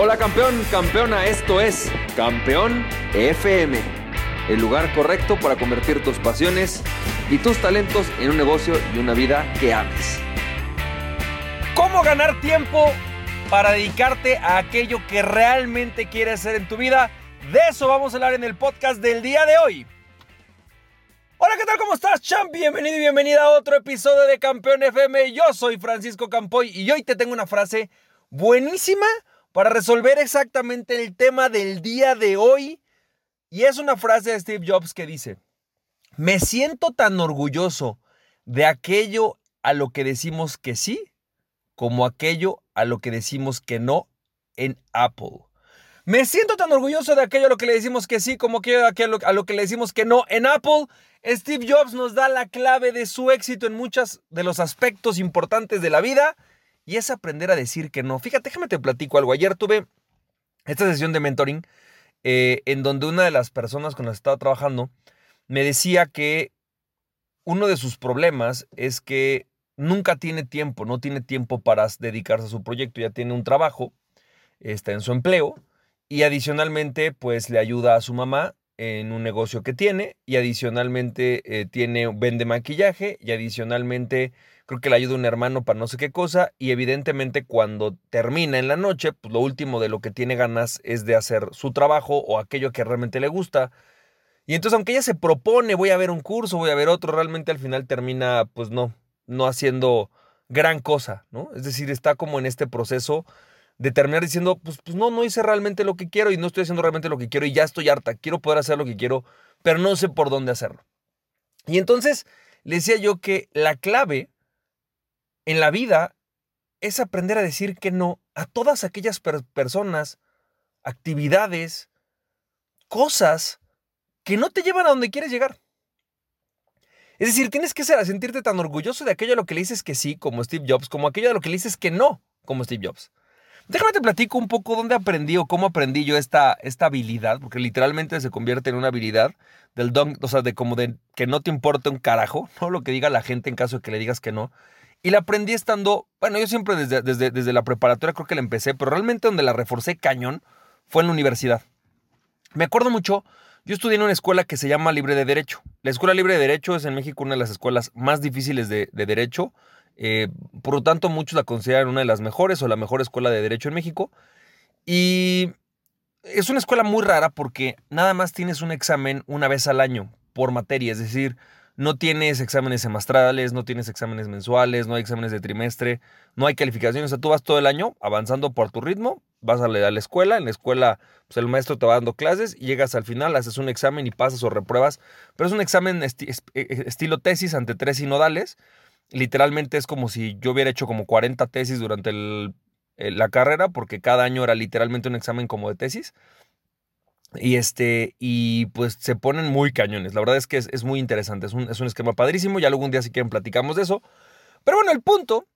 Hola campeón, campeona, esto es Campeón FM, el lugar correcto para convertir tus pasiones y tus talentos en un negocio y una vida que ames. ¿Cómo ganar tiempo para dedicarte a aquello que realmente quieres hacer en tu vida? De eso vamos a hablar en el podcast del día de hoy. Hola, ¿qué tal? ¿Cómo estás, champ? Bienvenido y bienvenida a otro episodio de Campeón FM. Yo soy Francisco Campoy y hoy te tengo una frase buenísima para resolver exactamente el tema del día de hoy. Y es una frase de Steve Jobs que dice, me siento tan orgulloso de aquello a lo que decimos que sí, como aquello a lo que decimos que no en Apple. Me siento tan orgulloso de aquello a lo que le decimos que sí, como aquello a lo que le decimos que no en Apple. Steve Jobs nos da la clave de su éxito en muchos de los aspectos importantes de la vida y es aprender a decir que no. Fíjate, déjame te platico algo. Ayer tuve esta sesión de mentoring eh, en donde una de las personas con las que estaba trabajando me decía que uno de sus problemas es que nunca tiene tiempo, no tiene tiempo para dedicarse a su proyecto, ya tiene un trabajo, está en su empleo y adicionalmente pues le ayuda a su mamá en un negocio que tiene y adicionalmente eh, tiene vende maquillaje y adicionalmente creo que le ayuda un hermano para no sé qué cosa y evidentemente cuando termina en la noche, pues lo último de lo que tiene ganas es de hacer su trabajo o aquello que realmente le gusta. Y entonces aunque ella se propone, voy a ver un curso, voy a ver otro, realmente al final termina pues no, no haciendo gran cosa, ¿no? Es decir, está como en este proceso de terminar diciendo, pues, pues no, no hice realmente lo que quiero y no estoy haciendo realmente lo que quiero y ya estoy harta, quiero poder hacer lo que quiero, pero no sé por dónde hacerlo. Y entonces le decía yo que la clave en la vida es aprender a decir que no a todas aquellas personas, actividades, cosas que no te llevan a donde quieres llegar. Es decir, tienes que ser sentirte tan orgulloso de aquello a lo que le dices que sí, como Steve Jobs, como aquello a lo que le dices que no, como Steve Jobs. Déjame te platico un poco dónde aprendí o cómo aprendí yo esta, esta habilidad, porque literalmente se convierte en una habilidad del don, o sea, de como de que no te importa un carajo, no lo que diga la gente en caso de que le digas que no, y la aprendí estando, bueno, yo siempre desde, desde, desde la preparatoria creo que la empecé, pero realmente donde la reforcé cañón fue en la universidad. Me acuerdo mucho, yo estudié en una escuela que se llama Libre de Derecho. La Escuela Libre de Derecho es en México una de las escuelas más difíciles de, derecho. Eh, por lo tanto, muchos la consideran una de las mejores o la mejor escuela de derecho en México. Y es una escuela muy rara porque nada más tienes un examen una vez al año por materia. Es decir, no tienes exámenes semestrales, no tienes exámenes mensuales, no hay exámenes de trimestre, no hay calificaciones. O sea, tú vas todo el año avanzando por tu ritmo, vas a la, escuela, en la escuela pues el maestro te va dando clases y llegas al final, haces un examen y pasas o repruebas. Pero es un examen e, e, estilo tesis ante tres sinodales. Literalmente es como si yo hubiera hecho como 40 tesis durante la carrera, porque cada año era literalmente un examen como de tesis. Y este, y pues se ponen muy cañones. La verdad es que es, muy interesante. Es un, es un, esquema padrísimo. Ya algún día, si quieren, platicamos de eso. Pero bueno, el punto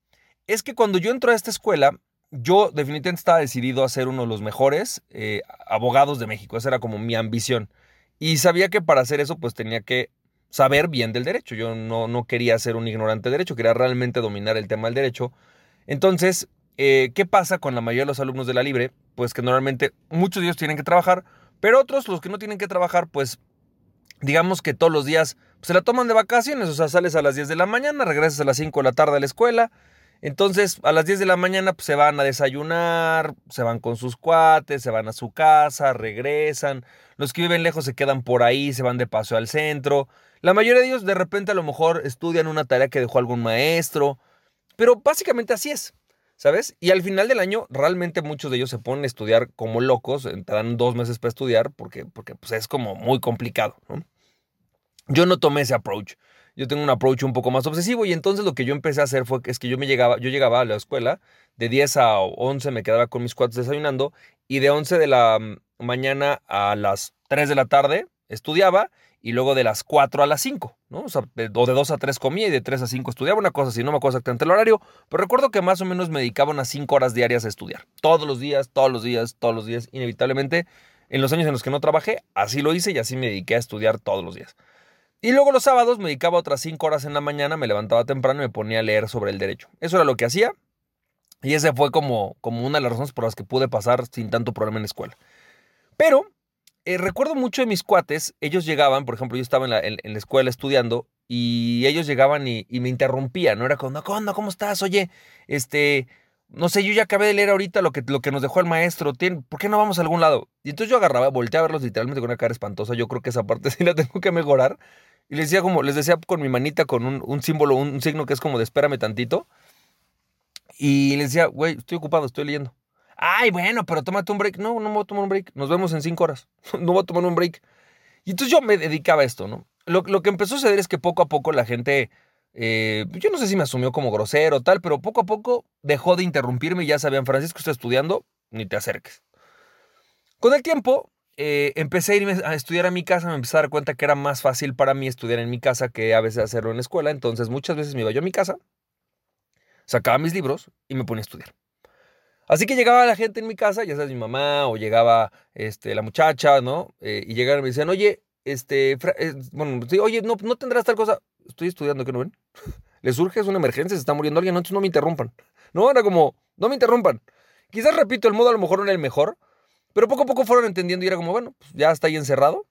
es que cuando yo entro a esta escuela, yo definitivamente estaba decidido a ser uno de los mejores eh, abogados de México. Esa era como mi ambición. Y sabía que para hacer eso, pues tenía que saber bien del derecho. Yo no, no quería ser un ignorante de derecho, quería realmente dominar el tema del derecho. Entonces, eh, ¿qué pasa con la mayoría de los alumnos de la Libre? Pues que normalmente muchos de ellos tienen que trabajar pero otros, los que no tienen que trabajar, pues digamos que todos los días pues, se la toman de vacaciones, o sea, sales a las 10 de la mañana, regresas a las 5 de la tarde a la escuela. Entonces, a las 10 de la mañana pues, se van a desayunar, se van con sus cuates, se van a su casa, regresan. Los que viven lejos se quedan por ahí, se van de paso al centro. La mayoría de ellos de repente a lo mejor estudian una tarea que dejó algún maestro. Pero básicamente así es. ¿Sabes? Y al final del año, realmente muchos de ellos se ponen a estudiar como locos, te dan dos meses para estudiar porque, porque pues, es como muy complicado. Yo no tomé ese approach. Yo tengo un approach un poco más obsesivo y entonces lo que yo empecé a hacer fue que es que yo me llegaba, yo llegaba a la escuela, de 10 a 11 me quedaba con mis cuates desayunando y de 11 de la mañana a las 3 de la tarde estudiaba y luego de las 4 a las 5, ¿no? O sea, de, o de 2 a 3 comía y de 3 a 5 estudiaba, una cosa así, no me acuerdo exactamente el horario, pero recuerdo que más o menos me dedicaba unas 5 horas diarias a estudiar. Todos los días, todos los días, todos los días, inevitablemente. En los años en los que no trabajé, así lo hice y así me dediqué a estudiar todos los días. Y luego los sábados me dedicaba otras 5 horas en la mañana, me levantaba temprano y me ponía a leer sobre el derecho. Eso era lo que hacía. Y ese fue como, como una de las razones por las que pude pasar sin tanto problema en la escuela. Pero eh, recuerdo mucho de mis cuates, ellos llegaban, por ejemplo, yo estaba en la, escuela estudiando y ellos llegaban y, me interrumpían, ¿no? Era como, ¿cómo, ¿cómo estás? Oye, este, no sé, yo ya acabé de leer ahorita lo que, lo que nos dejó el maestro, ¿por qué no vamos a algún lado? Y entonces yo agarraba, volteé a verlos literalmente con una cara espantosa, yo creo que esa parte sí la tengo que mejorar. Y les decía como, les decía con mi manita, con un, símbolo, un, un signo que es como de espérame tantito. Y les decía, güey, estoy ocupado, estoy leyendo. Ay, bueno, pero tómate un break. No, no me voy a tomar un break. Nos vemos en cinco horas. no voy a tomar un break. Y entonces yo me dedicaba a esto, ¿no? Lo, que empezó a suceder es que poco a poco la gente, eh, yo no sé si me asumió como grosero o tal, pero poco a poco dejó de interrumpirme y ya sabían, Francisco está estudiando, ni te acerques. Con el tiempo, eh, empecé a irme a estudiar a mi casa, me empecé a dar cuenta que era más fácil para mí estudiar en mi casa que a veces hacerlo en la escuela. Entonces muchas veces me iba yo a mi casa, sacaba mis libros y me ponía a estudiar. Así que llegaba la gente en mi casa, ya sabes, mi mamá o llegaba este, la muchacha, ¿no? Eh, y llegaron y me decían, oye, este, eh, bueno, oye, no, no tendrás tal cosa. Estoy estudiando, ¿qué no ven? Les surge, es una emergencia, se está muriendo alguien, entonces no me interrumpan. No, era como, no me interrumpan. Quizás, repito, el modo a lo mejor no era el mejor, pero poco a poco fueron entendiendo y era como, bueno, pues ya está ahí encerrado.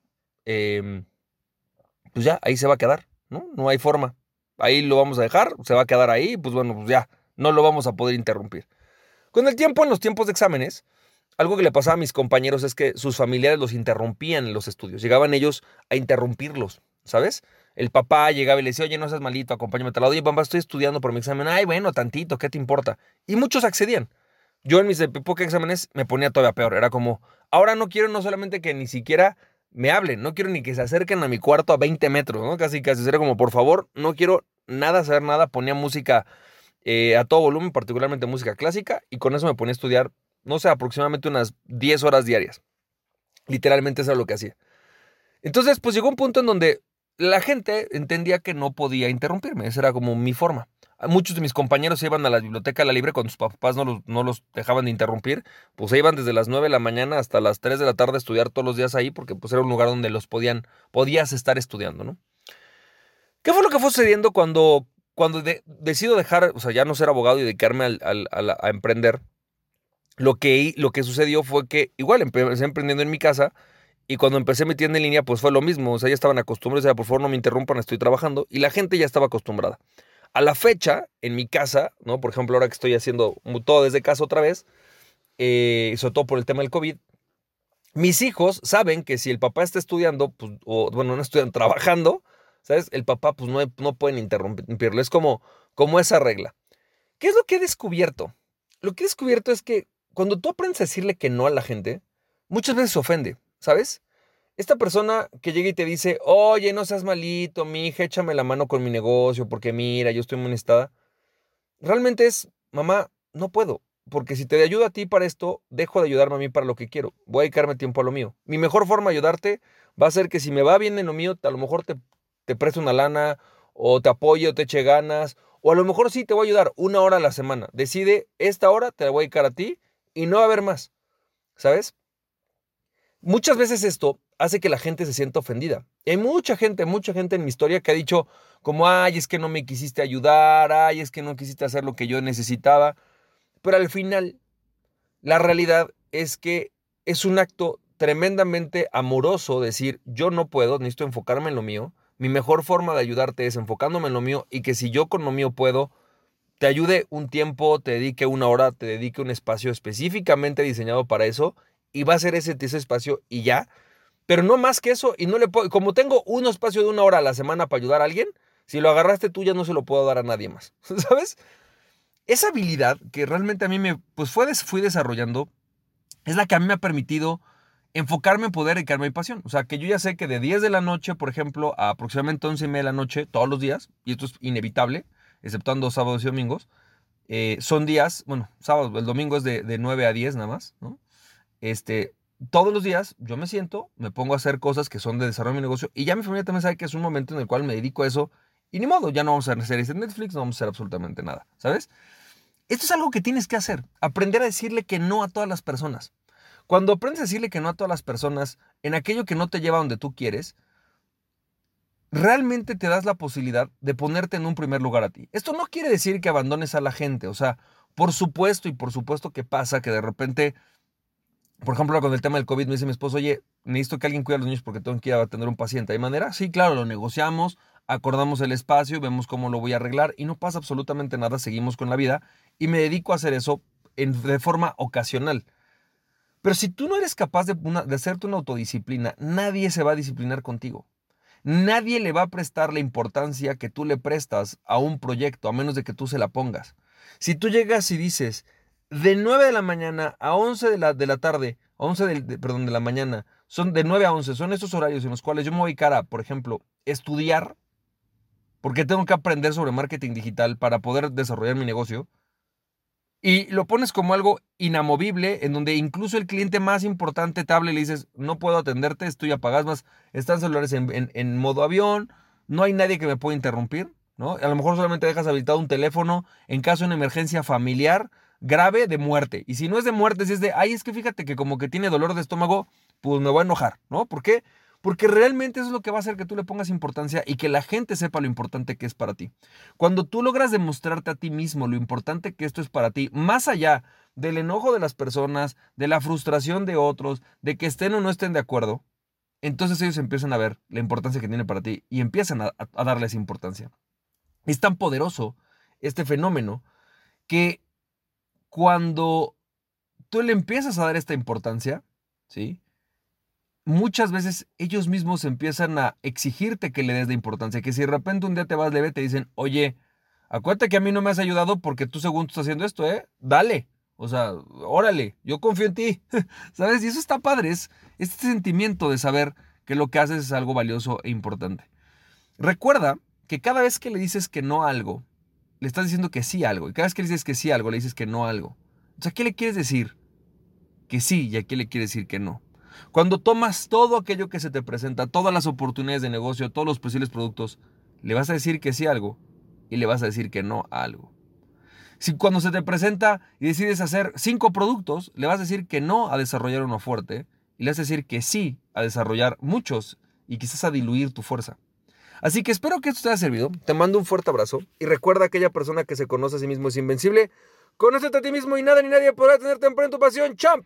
Em, pues ya, ahí se va a quedar, ¿no? No hay forma. Ahí lo vamos a dejar, se va a quedar ahí, pues bueno, pues ya, no lo vamos a poder interrumpir. Con el tiempo, en los tiempos de exámenes, algo que le pasaba a mis compañeros es que sus familiares los interrumpían en los estudios. Llegaban ellos a interrumpirlos, ¿sabes? El papá llegaba y le decía, oye, no seas malito, acompáñame a tal lado. Oye, papá, estoy estudiando por mi examen. Ay, bueno, tantito, ¿qué te importa? Y muchos accedían. Yo en mis pocos exámenes me ponía todavía peor. Era como, ahora no quiero no solamente que ni siquiera me hablen, no quiero ni que se acerquen a mi cuarto a 20 metros, ¿no? Casi, casi. Era como, por favor, no quiero nada, saber nada. Ponía música eh, a todo volumen, particularmente música clásica, y con eso me ponía a estudiar, no sé, aproximadamente unas 10 horas diarias. Literalmente eso era lo que hacía. Entonces, pues llegó un punto en donde la gente entendía que no podía interrumpirme, esa era como mi forma. Muchos de mis compañeros se iban a la biblioteca a la libre cuando sus papás no los, no los dejaban de interrumpir, pues se iban desde las 9 de la mañana hasta las 3 de la tarde a estudiar todos los días ahí, porque pues era un lugar donde los podían, podías estar estudiando, ¿no? ¿Qué fue lo que fue sucediendo cuando cuando decido dejar, o sea, ya no ser abogado y dedicarme a, emprender, lo que, lo que sucedió fue que igual empecé emprendiendo en mi casa y cuando empecé mi tienda en línea, pues fue lo mismo. O sea, ya estaban acostumbrados, o sea, por favor no me interrumpan, estoy trabajando y la gente ya estaba acostumbrada. A la fecha, en mi casa, ¿no? Por ejemplo, ahora que estoy haciendo todo desde casa otra vez, eh, sobre todo por el tema del COVID, mis hijos saben que si el papá está estudiando, pues, o bueno, no estudian, trabajando, ¿Sabes? El papá, pues no, no pueden interrumpirlo. Es como, como esa regla. ¿Qué es lo que he descubierto? Lo que he descubierto es que cuando tú aprendes a decirle que no a la gente, muchas veces se ofende, ¿sabes? Esta persona que llega y te dice, oye, no seas malito, mi hija, échame la mano con mi negocio, porque mira, yo estoy molestada. Realmente es, mamá, no puedo, porque si te ayudo a ti para esto, dejo de ayudarme a mí para lo que quiero. Voy a dedicarme tiempo a lo mío. Mi mejor forma de ayudarte va a ser que si me va bien en lo mío, a lo mejor te te presto una lana, o te apoyo, te eche ganas, o a lo mejor sí te voy a ayudar una hora a la semana. Decide, esta hora te la voy a dedicar a ti y no va a haber más. ¿Sabes? Muchas veces esto hace que la gente se sienta ofendida. hay mucha gente, mucha gente en mi historia que ha dicho como, ay, es que no me quisiste ayudar, ay, es que no quisiste hacer lo que yo necesitaba. Pero al final, la realidad es que es un acto tremendamente amoroso decir, yo no puedo, necesito enfocarme en lo mío, mi mejor forma de ayudarte es enfocándome en lo mío y que si yo con lo mío puedo, te ayude un tiempo, te dedique una hora, te dedique un espacio específicamente diseñado para eso y va a ser ese, ese espacio y ya. Pero no más que eso y no le puedo, como tengo un espacio de una hora a la semana para ayudar a alguien, si lo agarraste tú ya no se lo puedo dar a nadie más, ¿sabes? Esa habilidad que realmente a mí me, pues fue, fui desarrollando, es la que a mí me ha permitido enfocarme en poder dedicarme a mi pasión. O sea, que yo ya sé que de 10 de la noche, por ejemplo, a aproximadamente 11 y media de la noche, todos los días, y esto es inevitable, exceptuando sábados y domingos, eh, son días, bueno, sábado, el domingo es de, de 9 a 10 nada más, ¿no? Este, todos los días yo me siento, me pongo a hacer cosas que son de desarrollo de mi negocio, y ya mi familia también sabe que es un momento en el cual me dedico a eso, y ni modo, ya no vamos a hacer series en Netflix, no vamos a hacer absolutamente nada, ¿sabes? Esto es algo que tienes que hacer, aprender a decirle que no a todas las personas. Cuando aprendes a decirle que no a todas las personas en aquello que no te lleva donde tú quieres, realmente te das la posibilidad de ponerte en un primer lugar a ti. Esto no quiere decir que abandones a la gente, o sea, Por supuesto, y por supuesto que pasa que de repente, por ejemplo, con el tema del COVID, me dice mi esposo, oye, necesito que alguien cuide a los niños porque tengo que ir a atender un paciente. ¿Hay manera? Sí, claro, lo negociamos, acordamos el espacio, vemos cómo lo voy a arreglar y no pasa absolutamente nada, seguimos con la vida y me dedico a hacer eso de forma ocasional. Pero si tú no eres capaz de, hacerte una autodisciplina, nadie se va a disciplinar contigo. Nadie le va a prestar la importancia que tú le prestas a un proyecto, a menos de que tú se la pongas. Si tú llegas y dices, de 9 de la mañana a 11 de la, de la tarde, 11 de, perdón, de la mañana, son de 9 a 11, son esos horarios en los cuales yo me voy cara, por ejemplo, estudiar, porque tengo que aprender sobre marketing digital para poder desarrollar mi negocio, y lo pones como algo inamovible, en donde incluso el cliente más importante te habla y le dices, no puedo atenderte, estoy apagado, más, están celulares en, modo avión, no hay nadie que me pueda interrumpir, ¿no? A lo mejor solamente dejas habilitado un teléfono en caso de una emergencia familiar grave de muerte. Y si no es de muerte, si es de, ay, es que fíjate que como que tiene dolor de estómago, pues me voy a enojar, ¿no? ¿Por qué? Porque realmente eso es lo que va a hacer que tú le pongas importancia y que la gente sepa lo importante que es para ti. Cuando tú logras demostrarte a ti mismo lo importante que esto es para ti, más allá del enojo de las personas, de la frustración de otros, de que estén o no estén de acuerdo, entonces ellos empiezan a ver la importancia que tiene para ti y empiezan a, darles importancia. Es tan poderoso este fenómeno que cuando tú le empiezas a dar esta importancia, ¿sí? Muchas veces ellos mismos empiezan a exigirte que le des de importancia. Que si de repente un día te vas leve, te dicen, oye, acuérdate que a mí no me has ayudado porque tú según estás haciendo esto, ¿eh? Dale. O sea, órale, yo confío en ti. ¿Sabes? Y eso está padre. Es este sentimiento de saber que lo que haces es algo valioso e importante. Recuerda que cada vez que le dices que no a algo, le estás diciendo que sí a algo. Y cada vez que le dices que sí a algo, le dices que no a algo. O sea, ¿qué le quieres decir? Que sí y a qué le quieres decir que no. Cuando tomas todo aquello que se te presenta, todas las oportunidades de negocio, todos los posibles productos, le vas a decir que sí a algo y le vas a decir que no a algo. Si cuando se te presenta y decides hacer cinco productos, le vas a decir que no a desarrollar uno fuerte y le vas a decir que sí a desarrollar muchos y quizás a diluir tu fuerza. Así que espero que esto te haya servido. Te mando un fuerte abrazo y recuerda aquella persona que se conoce a sí mismo es invencible. Conócete a ti mismo y nada ni nadie podrá tenerte en tu pasión. ¡Champ!